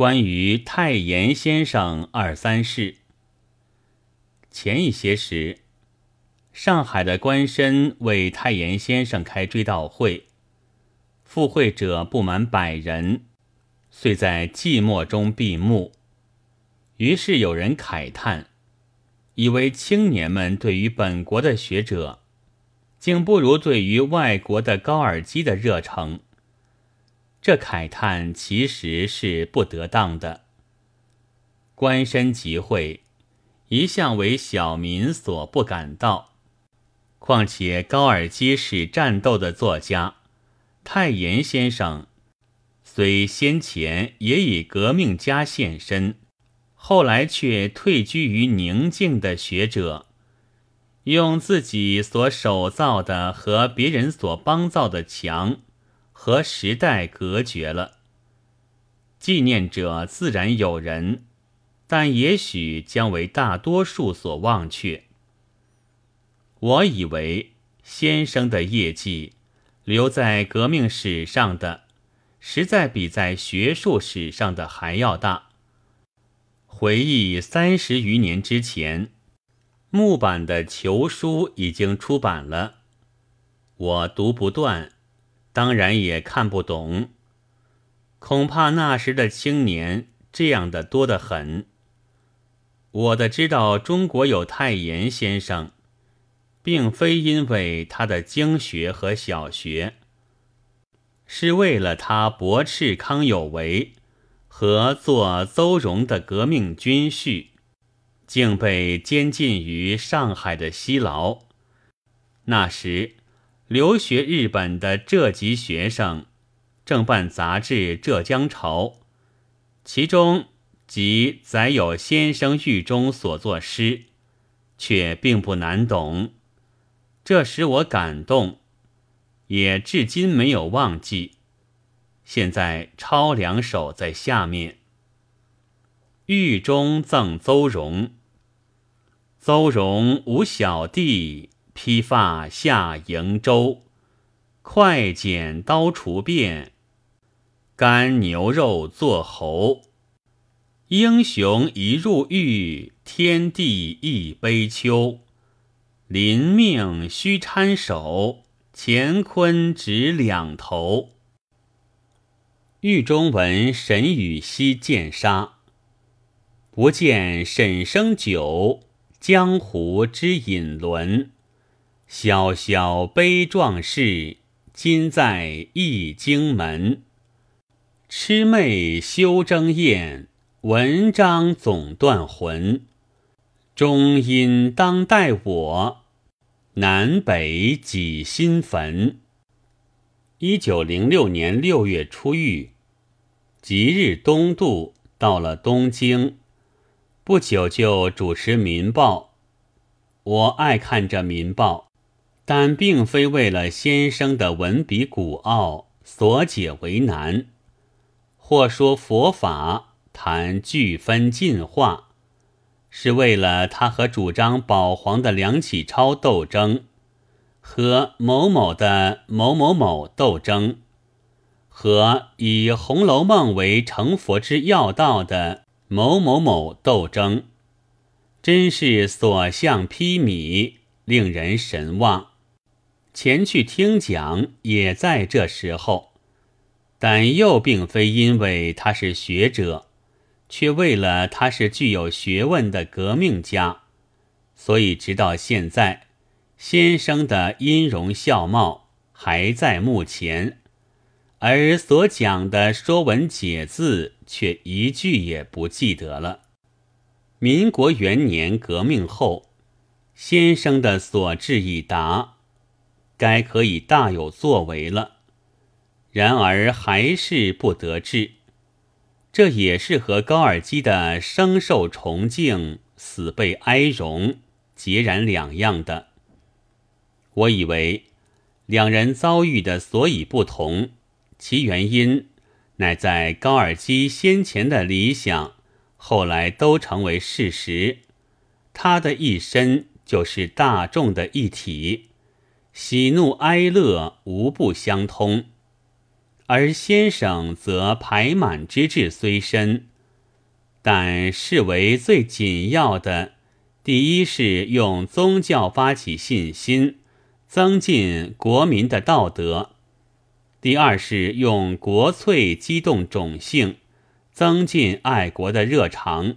关于太炎先生二三事。前一些时，上海的官绅为太炎先生开追悼会，赴会者不满百人，遂在寂寞中闭幕。于是有人慨叹，以为青年们对于本国的学者，竟不如对于外国的高尔基的热诚。这慨叹其实是不得当的。官绅集会，一向为小民所不敢到。况且高尔基是战斗的作家，太炎先生虽先前也以革命家现身。后来却退居于宁静的学者，用自己所手造的和别人所帮造的墙和时代隔绝了。纪念者自然有人，但也许将为大多数所忘却。我以为先生的业绩留在革命史上的，实在比在学术史上的还要大。回忆三十余年之前，木版的求书已经出版了，我读不断，当然也看不懂。恐怕那时的青年这样的多得很。我的知道中国有太炎先生，并非因为他的经学和小学，是为了他驳斥康有为。和做邹容的革命军序，竟被监禁于上海的西牢。那时，留学日本的浙籍学生正办杂志《浙江潮》，其中即载有先生狱中所作诗，却并不难懂。这使我感动，也至今没有忘记。现在抄两首在下面。狱中赠邹容。邹容无小弟，披发下瀛洲。快剪刀除辫，干牛肉做侯。英雄一入狱，天地一悲秋。临命须搀手，乾坤只两头。狱中闻沈禹锡剑杀，不见沈生酒，江湖之隐沦。萧萧悲壮士，今在易经门。魑魅休争艳，文章总断魂。终因当代我，南北几新坟。一九零六年六月出狱，即日东渡，到了东京。不久就主持《民报》。我爱看这《民报》，但并非为了先生的文笔古奥，所解为难。或说佛法，谈俱分进化，是为了他和主张保皇的梁启超斗争。和某某的某某某斗争，和以《红楼梦》为成佛之要道的某某某斗争，真是所向披靡，令人神往。前去听讲也在这时候，但又并非因为他是学者，却为了他是具有学问的革命家，所以直到现在。先生的音容笑貌还在目前，而所讲的《说文解字》却一句也不记得了。民国元年革命后，先生的所志已达，该可以大有作为了。然而还是不得志，这也是和高尔基的生受崇敬，死被哀荣截然两样的。我以为两人遭遇的所以不同，其原因乃在高尔基先前的理想，后来都成为事实。他的一生就是大众的一体，喜怒哀乐无不相通；而先生则排满之志虽深，但视为最紧要的，第一是用宗教发起信心，增进国民的道德；第二是用国粹激动种性，增进爱国的热肠。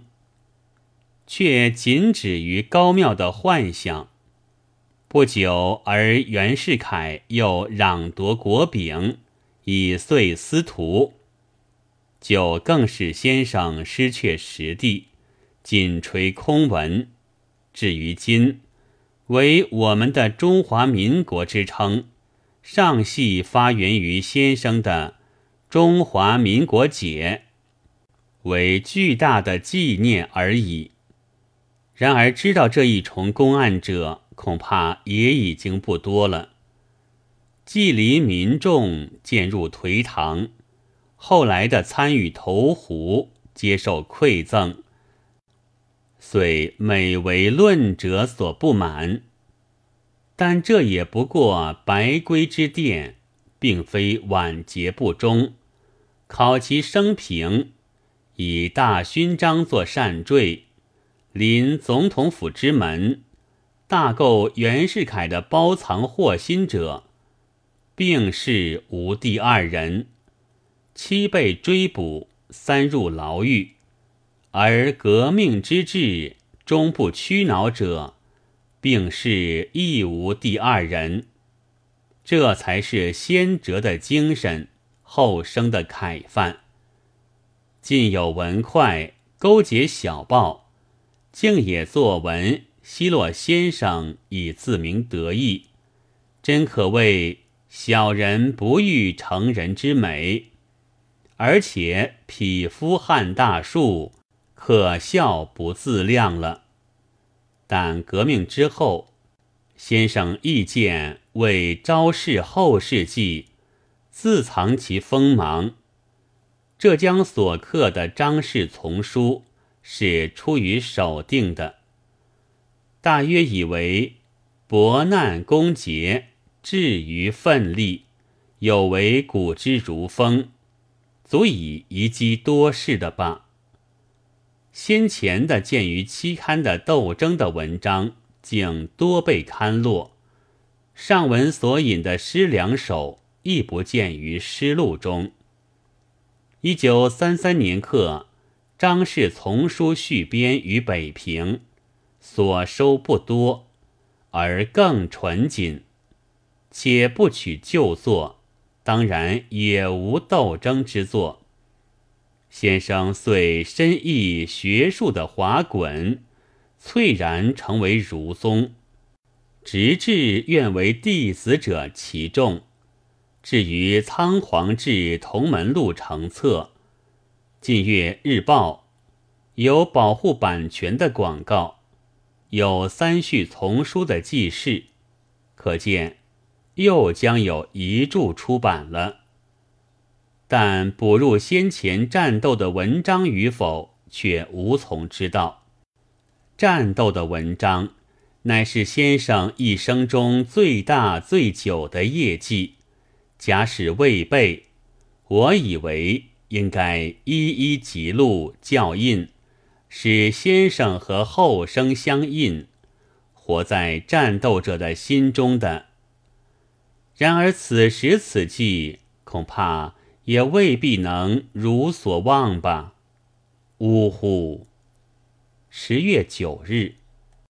却仅止于高妙的幻想。不久，而袁世凯又攘夺国柄，以遂司徒，就更使先生失却实地，仅垂空文。至于今，为我们的中华民国之称，尚系发源于先生的《中华民国解》，为巨大的纪念而已。然而，知道这一重公案者，恐怕也已经不多了。既离民众渐入颓唐，后来的参与投壶、接受馈赠，虽每为论者所不满，但这也不过白圭之殿，并非晚节不忠。考其生平，以大勋章作善坠。临总统府之门，大构袁世凯的包藏祸心者，并是无第二人。七被追捕，三入牢狱，而革命之志终不屈挠者，并是亦无第二人。这才是先哲的精神，后生的楷范。近有文快勾结小报。竟也作文奚落先生以自鸣得意，真可谓小人不欲成人之美，而且匹夫撼大树，可笑不自量了。但革命之后，先生意见为昭示后世计，自藏其锋芒，浙江所刻的张氏丛书。是出于守定的，大约以为博难攻劫，至于奋力，有为古之如风，足以遗积多事的吧。先前的见于期刊的斗争的文章，竟多被刊落；上文所引的诗两首，亦不见于诗录中。一九三三年刻。张氏丛书续编于北平，所收不多，而更纯谨，且不取旧作，当然也无斗争之作。先生遂深意学术的滑滚，翠然成为儒宗，直至愿为弟子者其众。至于仓皇至同门路成册。近月日报有保护版权的广告，有三序丛书的记事，可见又将有一著出版了。但补入先前战斗的文章与否，却无从知道。战斗的文章，乃是先生一生中最大最久的业绩。假使未备，我以为。应该一一记录校印，使先生和后生相印，活在战斗者的心中的。然而此时此际，恐怕也未必能如所望吧。呜呼！十月九日。